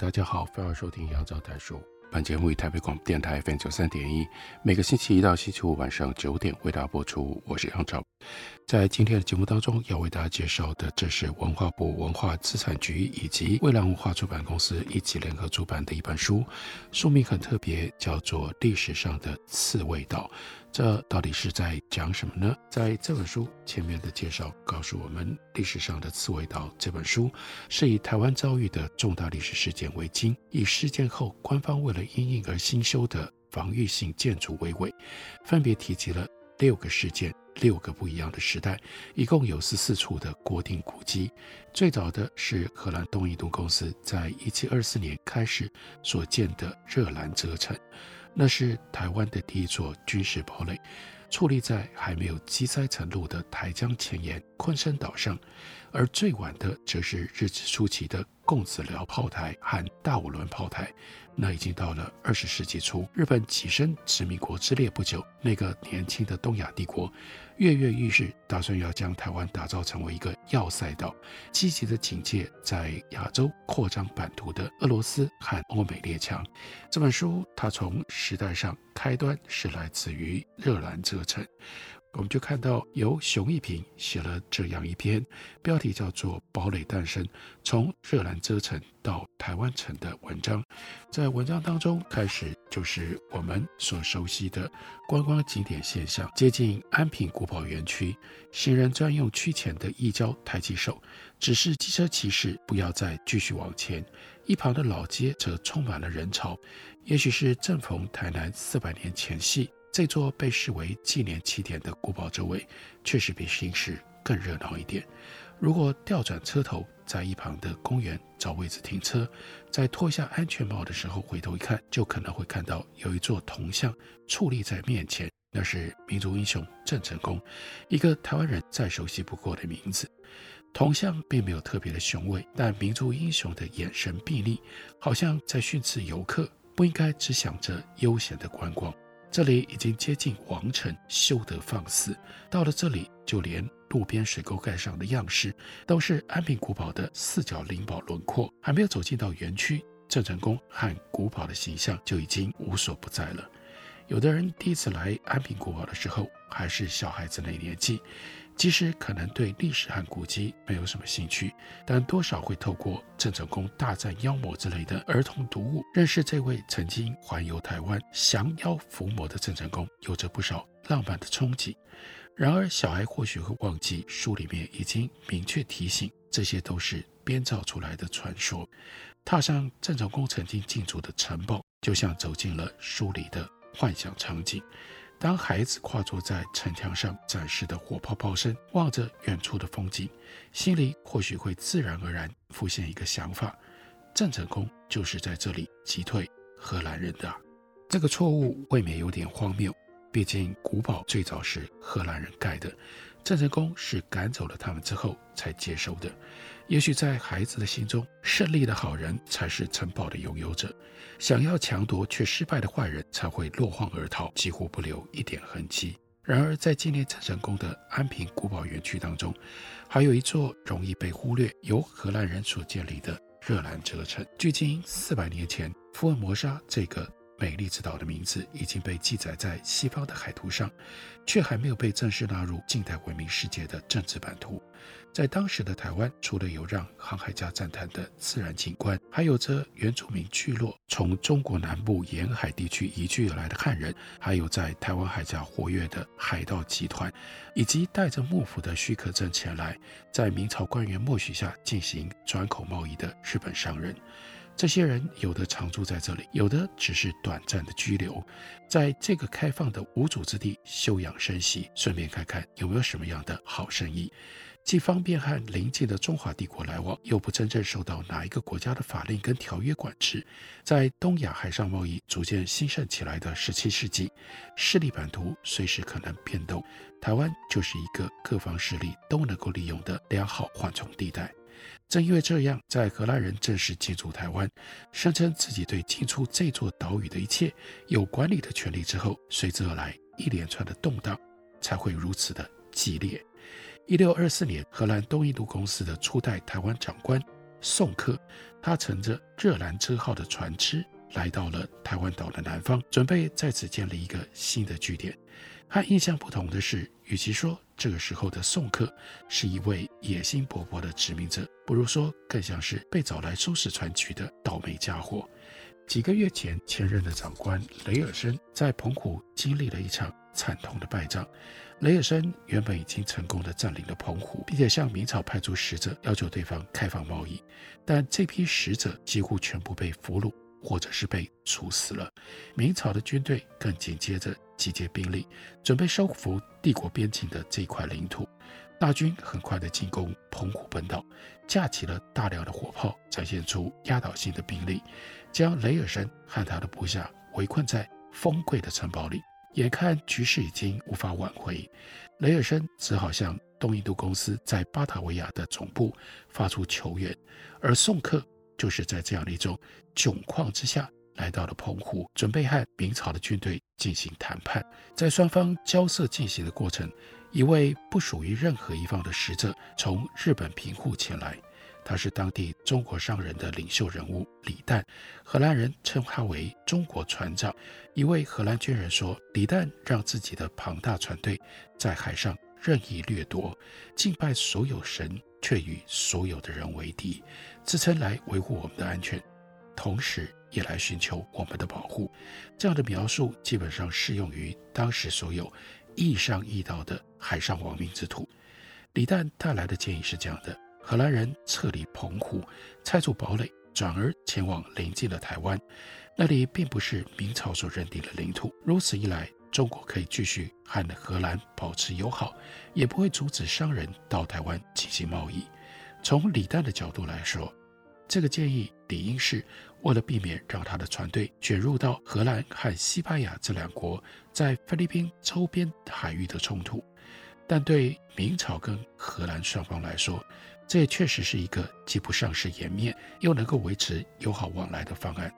大家好，欢迎收听杨照谈书。本节目以台北广播电台 FM 九三点一，每个星期一到星期五晚上九点为大家播出。我是杨照。在今天的节目当中，要为大家介绍的，这是文化部文化资产局以及蔚蓝文化出版公司一起联合出版的一本书，书名很特别，叫做《历史上的刺猬岛》。这到底是在讲什么呢？在这本书前面的介绍告诉我们，《历史上的刺猬岛》这本书是以台湾遭遇的重大历史事件为经，以事件后官方为了因应而新修的防御性建筑为尾，分别提及了六个事件。六个不一样的时代，一共有十四处的国定古迹。最早的是荷兰东印度公司在一七二四年开始所建的热兰遮城，那是台湾的第一座军事堡垒，矗立在还没有积灾成路的台江前沿昆山岛上。而最晚的则是日治初期的贡子寮炮台和大武仑炮台。那已经到了二十世纪初，日本跻身殖民国之列不久，那个年轻的东亚帝国跃跃欲试，打算要将台湾打造成为一个要塞岛，积极的警戒在亚洲扩张版图的俄罗斯和欧美列强。这本书它从时代上开端是来自于热兰遮城。我们就看到由熊一平写了这样一篇，标题叫做《堡垒诞生：从热兰遮城到台湾城》的文章。在文章当中，开始就是我们所熟悉的观光景点现象。接近安平古堡园区，行人专用区前的一交抬起手，指示机车骑士不要再继续往前。一旁的老街则充满了人潮，也许是正逢台南四百年前夕。这座被视为纪念起点的古堡周围，确实比新市更热闹一点。如果调转车头，在一旁的公园找位置停车，在脱下安全帽的时候回头一看，就可能会看到有一座铜像矗立在面前，那是民族英雄郑成功，一个台湾人再熟悉不过的名字。铜像并没有特别的雄伟，但民族英雄的眼神睥睨，好像在训斥游客不应该只想着悠闲的观光。这里已经接近王城，修得放肆。到了这里，就连路边水沟盖上的样式都是安平古堡的四角灵堡轮廓。还没有走进到园区，郑成功和古堡的形象就已经无所不在了。有的人第一次来安平古堡的时候，还是小孩子那年纪。即使可能对历史和古迹没有什么兴趣，但多少会透过郑成功大战妖魔之类的儿童读物，认识这位曾经环游台湾、降妖伏魔的郑成功，有着不少浪漫的憧憬。然而，小孩或许会忘记书里面已经明确提醒，这些都是编造出来的传说。踏上郑成功曾经进驻的城堡，就像走进了书里的幻想场景。当孩子跨坐在城墙上展示的火炮炮声，望着远处的风景，心里或许会自然而然浮现一个想法：郑成功就是在这里击退荷兰人的。这个错误未免有点荒谬，毕竟古堡最早是荷兰人盖的，郑成功是赶走了他们之后才接收的。也许在孩子的心中，胜利的好人才是城堡的拥有者，想要抢夺却失败的坏人才会落荒而逃，几乎不留一点痕迹。然而，在纪念郑成功的安平古堡园区当中，还有一座容易被忽略、由荷兰人所建立的热兰遮城。距今四百年前，福尔摩沙这个美丽之岛的名字已经被记载在西方的海图上，却还没有被正式纳入近代文明世界的政治版图。在当时的台湾，除了有让航海家赞叹的自然景观，还有着原住民聚落，从中国南部沿海地区移居而来的汉人，还有在台湾海峡活跃的海盗集团，以及带着幕府的许可证前来，在明朝官员默许下进行转口贸易的日本商人。这些人有的常住在这里，有的只是短暂的居留，在这个开放的无主之地休养生息，顺便看看有没有什么样的好生意。既方便和邻近的中华帝国来往，又不真正受到哪一个国家的法令跟条约管制。在东亚海上贸易逐渐兴盛起来的十七世纪，势力版图随时可能变动，台湾就是一个各方势力都能够利用的良好缓冲地带。正因为这样，在荷兰人正式进驻台湾，声称自己对进出这座岛屿的一切有管理的权利之后，随之而来一连串的动荡才会如此的激烈。一六二四年，荷兰东印度公司的初代台湾长官宋克，他乘着热兰车号的船只来到了台湾岛的南方，准备在此建立一个新的据点。和印象不同的是，与其说这个时候的宋克是一位野心勃勃的殖民者，不如说更像是被找来收拾船局的倒霉家伙。几个月前，前任的长官雷尔森在澎湖经历了一场惨痛的败仗。雷尔森原本已经成功地占领了澎湖，并且向明朝派出使者，要求对方开放贸易。但这批使者几乎全部被俘虏，或者是被处死了。明朝的军队更紧接着集结兵力，准备收复帝国边境的这块领土。大军很快地进攻澎湖本岛，架起了大量的火炮，展现出压倒性的兵力，将雷尔森和他的部下围困在丰贵的城堡里。眼看局势已经无法挽回，雷尔森只好向东印度公司在巴达维亚的总部发出求援，而宋克就是在这样的一种窘况之下来到了澎湖，准备和明朝的军队进行谈判。在双方交涉进行的过程，一位不属于任何一方的使者从日本平户前来。他是当地中国商人的领袖人物李旦，荷兰人称他为“中国船长”。一位荷兰军人说：“李旦让自己的庞大船队在海上任意掠夺，敬拜所有神，却与所有的人为敌，自称来维护我们的安全，同时也来寻求我们的保护。”这样的描述基本上适用于当时所有易上易到的海上亡命之徒。李旦带来的建议是这样的。荷兰人撤离澎湖，拆除堡垒，转而前往邻近的台湾。那里并不是明朝所认定的领土。如此一来，中国可以继续和荷兰保持友好，也不会阻止商人到台湾进行贸易。从李旦的角度来说，这个建议理应是为了避免让他的船队卷入到荷兰和西班牙这两国在菲律宾周边海域的冲突。但对明朝跟荷兰双方来说，这也确实是一个既不丧失颜面，又能够维持友好往来的方案。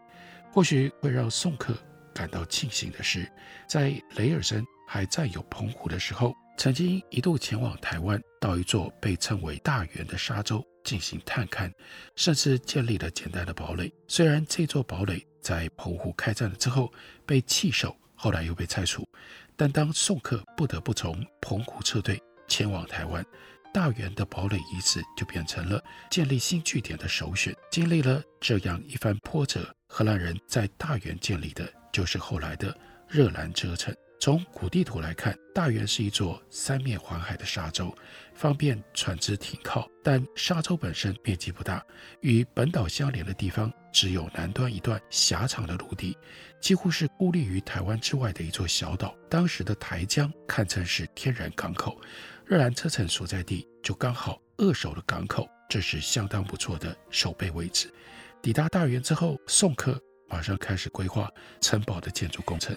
或许会让宋克感到庆幸的是，在雷尔森还占有澎湖的时候，曾经一度前往台湾，到一座被称为大员的沙洲进行探勘，甚至建立了简单的堡垒。虽然这座堡垒在澎湖开战了之后被弃守，后来又被拆除，但当宋克不得不从澎湖撤退前往台湾。大员的堡垒遗址就变成了建立新据点的首选。经历了这样一番波折，荷兰人在大员建立的就是后来的热兰遮城。从古地图来看，大员是一座三面环海的沙洲，方便船只停靠。但沙洲本身面积不大，与本岛相连的地方只有南端一段狭长的陆地，几乎是孤立于台湾之外的一座小岛。当时的台江堪称是天然港口。热兰遮城所在地就刚好扼守了港口，这是相当不错的守备位置。抵达大员之后，宋克马上开始规划城堡的建筑工程。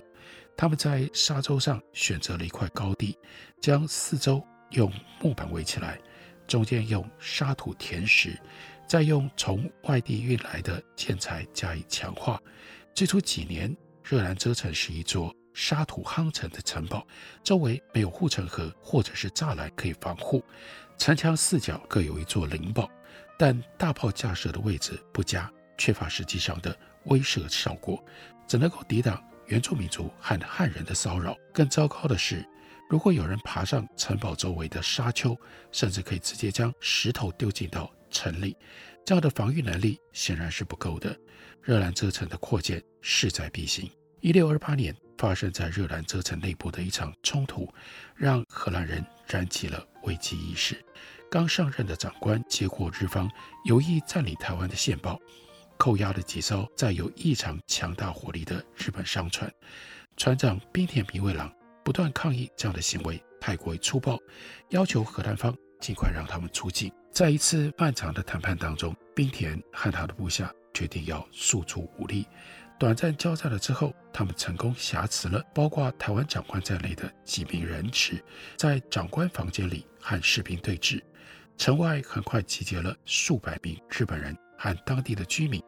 他们在沙洲上选择了一块高地，将四周用木板围起来，中间用沙土填实，再用从外地运来的建材加以强化。最初几年，热兰遮城是一座。沙土夯成的城堡，周围没有护城河或者是栅栏可以防护，城墙四角各有一座灵堡，但大炮架设的位置不佳，缺乏实际上的威慑效果，只能够抵挡原住民族和汉人的骚扰。更糟糕的是，如果有人爬上城堡周围的沙丘，甚至可以直接将石头丢进到城里，这样的防御能力显然是不够的。热兰遮城的扩建势在必行。一六二八年。发生在热兰遮城内部的一场冲突，让荷兰人燃起了危机意识。刚上任的长官接获日方有意占领台湾的线报，扣押了几艘载有异常强大火力的日本商船。船长滨田平卫郎不断抗议这样的行为太过于粗暴，要求荷兰方尽快让他们出境。在一次漫长的谈判当中，滨田和他的部下决定要诉诸武力。短暂交战了之后，他们成功挟持了包括台湾长官在内的几名人质，在长官房间里和士兵对峙。城外很快集结了数百名日本人和当地的居民，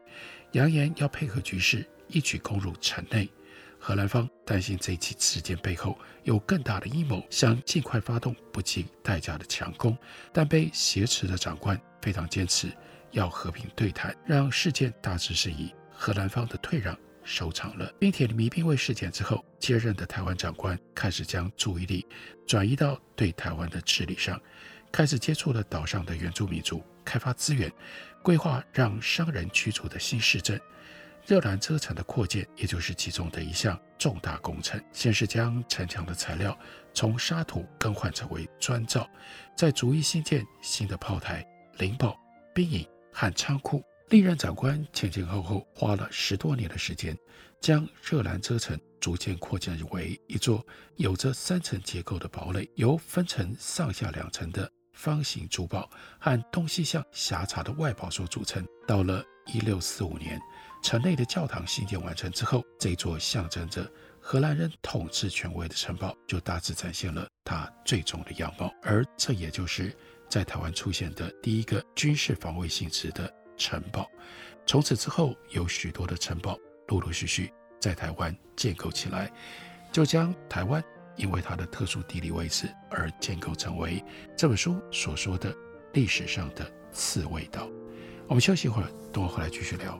扬言要配合局势，一举攻入城内。荷兰方担心这起事件背后有更大的阴谋，想尽快发动不计代价的强攻，但被挟持的长官非常坚持要和平对谈，让事件大致是以荷兰方的退让收场了。滨田迷兵卫事件之后，接任的台湾长官开始将注意力转移到对台湾的治理上，开始接触了岛上的原住民族，开发资源，规划让商人居住的新市镇。热兰遮城的扩建，也就是其中的一项重大工程。先是将城墙的材料从沙土更换成为砖造，再逐一新建新的炮台、灵堡、兵营和仓库。历任长官前前后后花了十多年的时间，将热兰遮城逐渐扩建为一座有着三层结构的堡垒，由分成上下两层的方形主堡和东西向狭长的外堡所组成。到了一六四五年，城内的教堂兴建完成之后，这座象征着荷兰人统治权威的城堡就大致展现了它最终的样貌。而这也就是在台湾出现的第一个军事防卫性质的城堡。从此之后，有许多的城堡陆陆续续在台湾建构起来，就将台湾因为它的特殊地理位置而建构成为这本书所说的历史上的刺猬岛。我们休息一会儿，等我回来继续聊。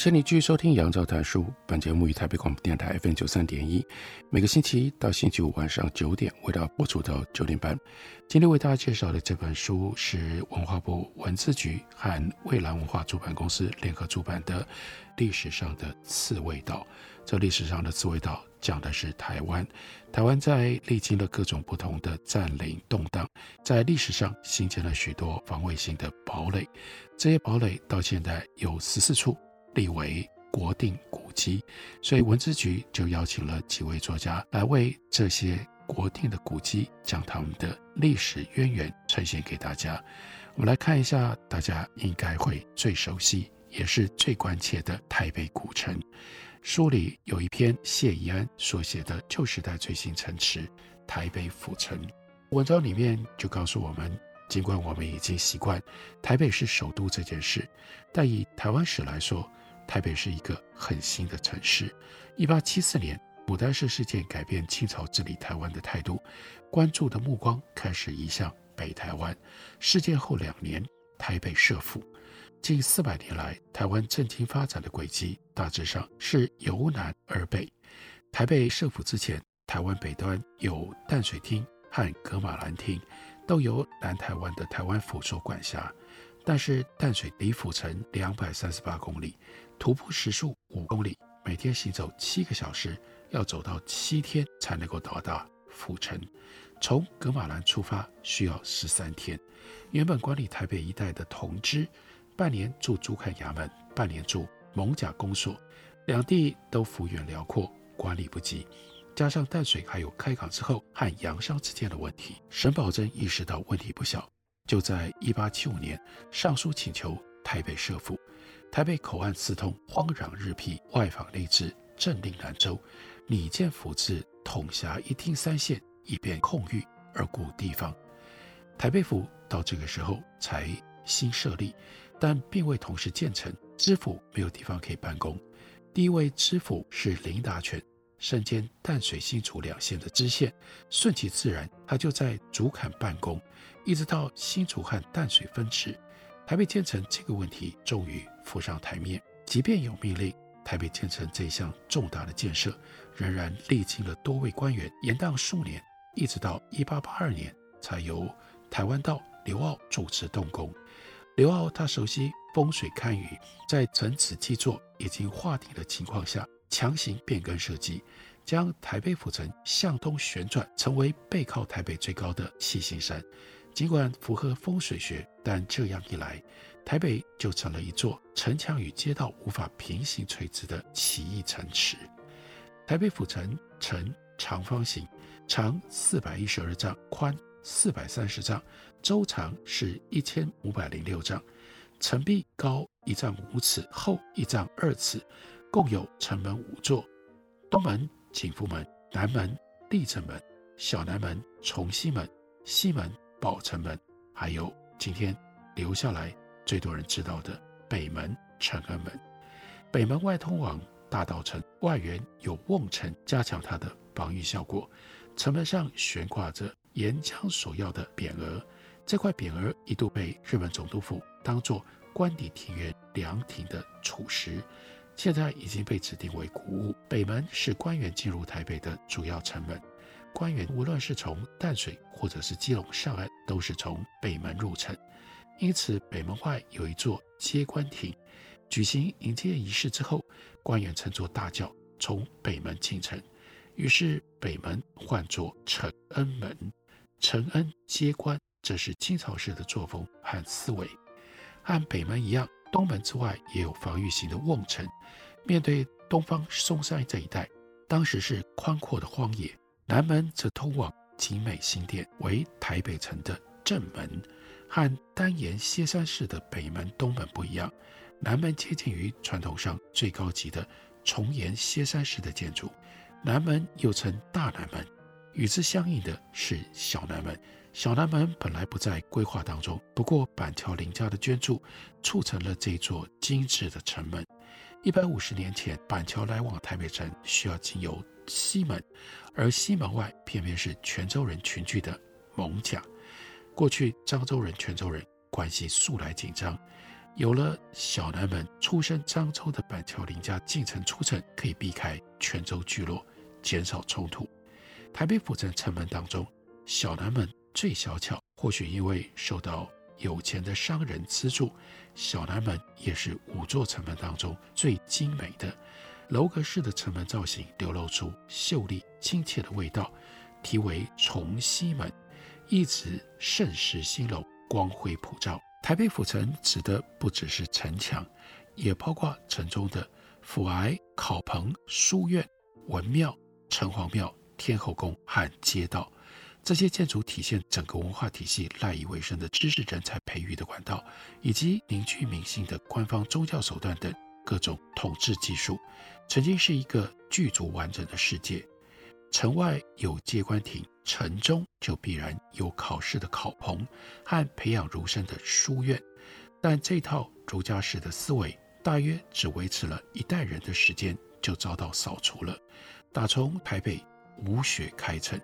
谢你继续收听《杨照谈书》。本节目于台北广播电台 FM 九三点一，每个星期一到星期五晚上九点为大家播出到九点半。今天为大家介绍的这本书是文化部文字局和蔚蓝文化出版公司联合出版的《历史上的刺猬岛》。这历史上的刺猬岛讲的是台湾。台湾在历经了各种不同的占领动荡，在历史上形成了许多防卫性的堡垒。这些堡垒到现在有十四处。立为国定古迹，所以文资局就邀请了几位作家来为这些国定的古迹将他们的历史渊源呈现给大家。我们来看一下，大家应该会最熟悉也是最关切的台北古城。书里有一篇谢宜安所写的旧时代最新城池——台北府城。文章里面就告诉我们，尽管我们已经习惯台北是首都这件事，但以台湾史来说，台北是一个很新的城市。一八七四年，牡丹社事件改变清朝治理台湾的态度，关注的目光开始移向北台湾。事件后两年，台北设府。近四百年来，台湾政经发展的轨迹大致上是由南而北。台北设府之前，台湾北端有淡水厅和噶玛兰厅，都由南台湾的台湾府所管辖。但是淡水离府城两百三十八公里，徒步时速五公里，每天行走七个小时，要走到七天才能够到达府城。从噶玛兰出发需要十三天。原本管理台北一带的同知，半年驻竹崁衙门，半年驻蒙甲公所，两地都幅员辽阔，管理不及。加上淡水还有开港之后和洋商之间的问题，沈葆桢意识到问题不小。就在一八七五年，上书请求台北设府，台北口岸四通，荒壤日辟，外防内治，政令南州，拟建府治，统辖一厅三县，以便控御而固地方。台北府到这个时候才新设立，但并未同时建成，知府没有地方可以办公。第一位知府是林达权。身兼淡水、新竹两县的知县，顺其自然，他就在竹坎办公，一直到新竹和淡水分治，台北建成这个问题终于浮上台面。即便有命令，台北建成这项重大的建设，仍然历经了多位官员延宕数年，一直到一八八二年，才由台湾道刘遨主持动工。刘遨他熟悉风水堪舆，在层次基座已经划定的情况下。强行变更设计，将台北府城向东旋转，成为背靠台北最高的七星山。尽管符合风水学，但这样一来，台北就成了一座城墙与街道无法平行垂直的奇异城池。台北府城呈长方形，长四百一十二丈，宽四百三十丈，周长是一千五百零六丈，城壁高一丈五尺，厚一丈二尺。共有城门五座：东门、景福门、南门、立正门、小南门、崇西门、西门、宝成门，还有今天留下来最多人知道的北门、承恩门。北门外通往大道城，外缘有瓮城，加强它的防御效果。城门上悬挂着沿江索要的匾额，这块匾额一度被日本总督府当作官邸庭园凉亭的础石。现在已经被指定为古物。北门是官员进入台北的主要城门，官员无论是从淡水或者是基隆上岸，都是从北门入城。因此，北门外有一座接官亭，举行迎接仪式之后，官员乘坐大轿从北门进城。于是，北门唤作承恩门，承恩接官，这是清朝式的作风和思维，和北门一样。东门之外也有防御型的瓮城，面对东方嵩山这一带，当时是宽阔的荒野。南门则通往景美新店，为台北城的正门，和单檐歇山式的北门、东门不一样。南门接近于传统上最高级的重檐歇山式的建筑，南门又称大南门。与之相应的是小南门。小南门本来不在规划当中，不过板桥林家的捐助促成了这座精致的城门。一百五十年前，板桥来往台北城需要经由西门，而西门外偏偏是泉州人群聚的艋舺。过去漳州人、泉州人关系素来紧张，有了小南门，出身漳州的板桥林家进城出城，可以避开泉州聚落，减少冲突。台北府城城门当中，小南门最小巧，或许因为受到有钱的商人资助，小南门也是五座城门当中最精美的。楼阁式的城门造型流露出秀丽亲切的味道，题为崇西门，意指盛世兴隆，光辉普照。台北府城指的不只是城墙，也包括城中的府衙、考棚、书院、文庙、城隍庙。天后宫和街道，这些建筑体现整个文化体系赖以为生的知识人才培育的管道，以及凝聚民心的官方宗教手段等各种统治技术，曾经是一个具足完整的世界。城外有接官亭，城中就必然有考试的考棚和培养儒生的书院。但这套儒家式的思维，大约只维持了一代人的时间，就遭到扫除了。打从台北。武学开城，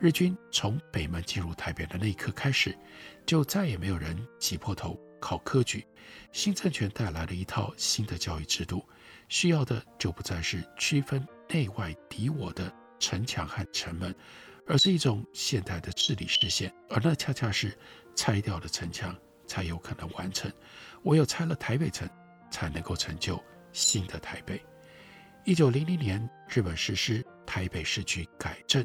日军从北门进入台北的那一刻开始，就再也没有人挤破头考科举。新政权带来了一套新的教育制度，需要的就不再是区分内外敌我的城墙和城门，而是一种现代的治理视线。而那恰恰是拆掉了城墙才有可能完成，唯有拆了台北城，才能够成就新的台北。一九零零年，日本实施台北市区改正，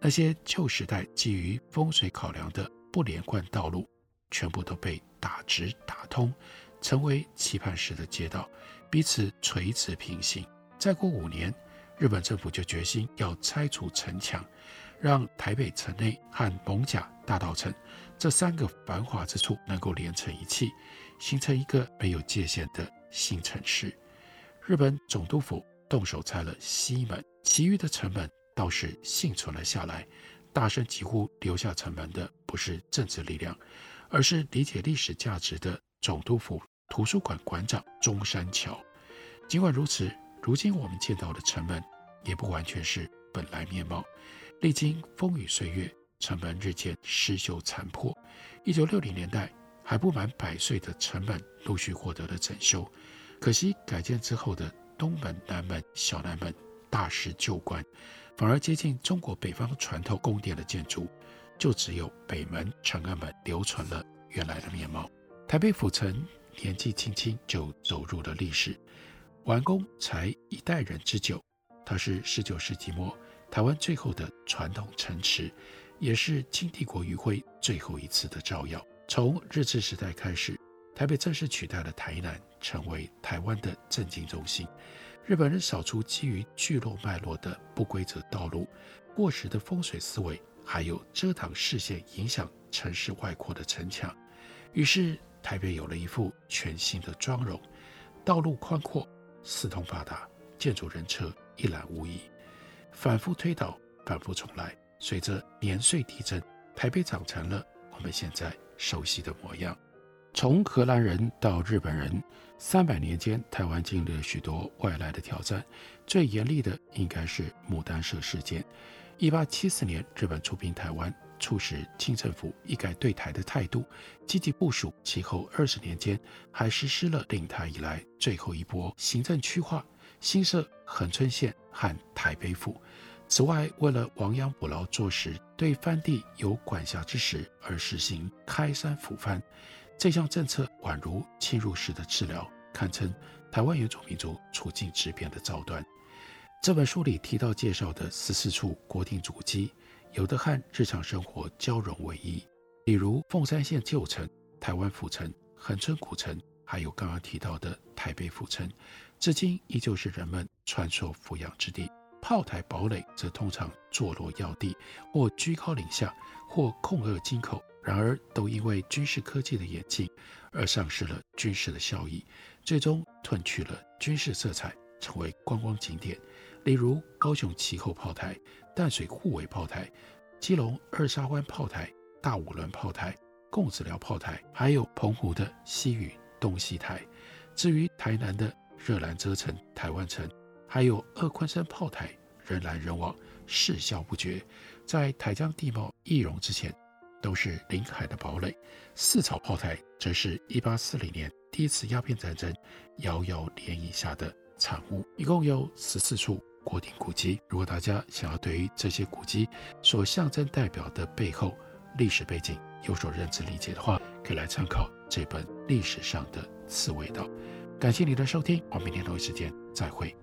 那些旧时代基于风水考量的不连贯道路，全部都被打直打通，成为棋盘式的街道，彼此垂直平行。再过五年，日本政府就决心要拆除城墙，让台北城内和艋舺大稻埕这三个繁华之处能够连成一气，形成一个没有界限的新城市。日本总督府。动手拆了西门，其余的城门倒是幸存了下来。大声疾呼留下城门的不是政治力量，而是理解历史价值的总督府图书馆馆长中山桥。尽管如此，如今我们见到的城门也不完全是本来面貌。历经风雨岁月，城门日渐失修残破。一九六零年代，还不满百岁的城门陆续获得了整修。可惜改建之后的。东门、南门、小南门大失旧观，反而接近中国北方传统宫殿的建筑，就只有北门、长安门留存了原来的面貌。台北府城年纪轻轻就走入了历史，完工才一代人之久。它是十九世纪末台湾最后的传统城池，也是清帝国余晖最后一次的照耀。从日治时代开始。台北正式取代了台南，成为台湾的政经中心。日本人扫除基于聚落脉络的不规则道路、过时的风水思维，还有遮挡视线、影响城市外扩的城墙，于是台北有了一副全新的妆容。道路宽阔，四通发达，建筑人车一览无遗。反复推倒，反复重来，随着年岁递增，台北长成了我们现在熟悉的模样。从荷兰人到日本人，三百年间，台湾经历了许多外来的挑战。最严厉的应该是牡丹社事件。一八七四年，日本出兵台湾，促使清政府一改对台的态度，积极部署。其后二十年间，还实施了令台以来最后一波行政区划，新设恒春县和台北府。此外，为了亡羊补牢，坐实对番地有管辖之实，而实行开山抚番。这项政策宛如侵入式的治疗，堪称台湾原住民族处境之变的肇端。这本书里提到介绍的十四处国定祖基，有的和日常生活交融为一，比如凤山县旧城、台湾府城、恒春古城，还有刚刚提到的台北府城，至今依旧是人们传说抚养之地。炮台堡垒则通常坐落要地，或居高临下，或控扼京口。然而，都因为军事科技的演进而丧失了军事的效益，最终褪去了军事色彩，成为观光景点。例如，高雄旗后炮台、淡水护卫炮台、基隆二沙湾炮台、大五轮炮台、贡子寮炮台，还有澎湖的西屿东西台。至于台南的热兰遮城、台湾城，还有二昆山炮台，人来人往，市郊不绝。在台江地貌易容之前，都是临海的堡垒，四草炮台则是一八四零年第一次鸦片战争遥遥涟漪下的产物。一共有十四处国定古籍。如果大家想要对于这些古籍所象征代表的背后历史背景有所认知理解的话，可以来参考这本历史上的刺苇岛。感谢你的收听，我们明天同一时间再会。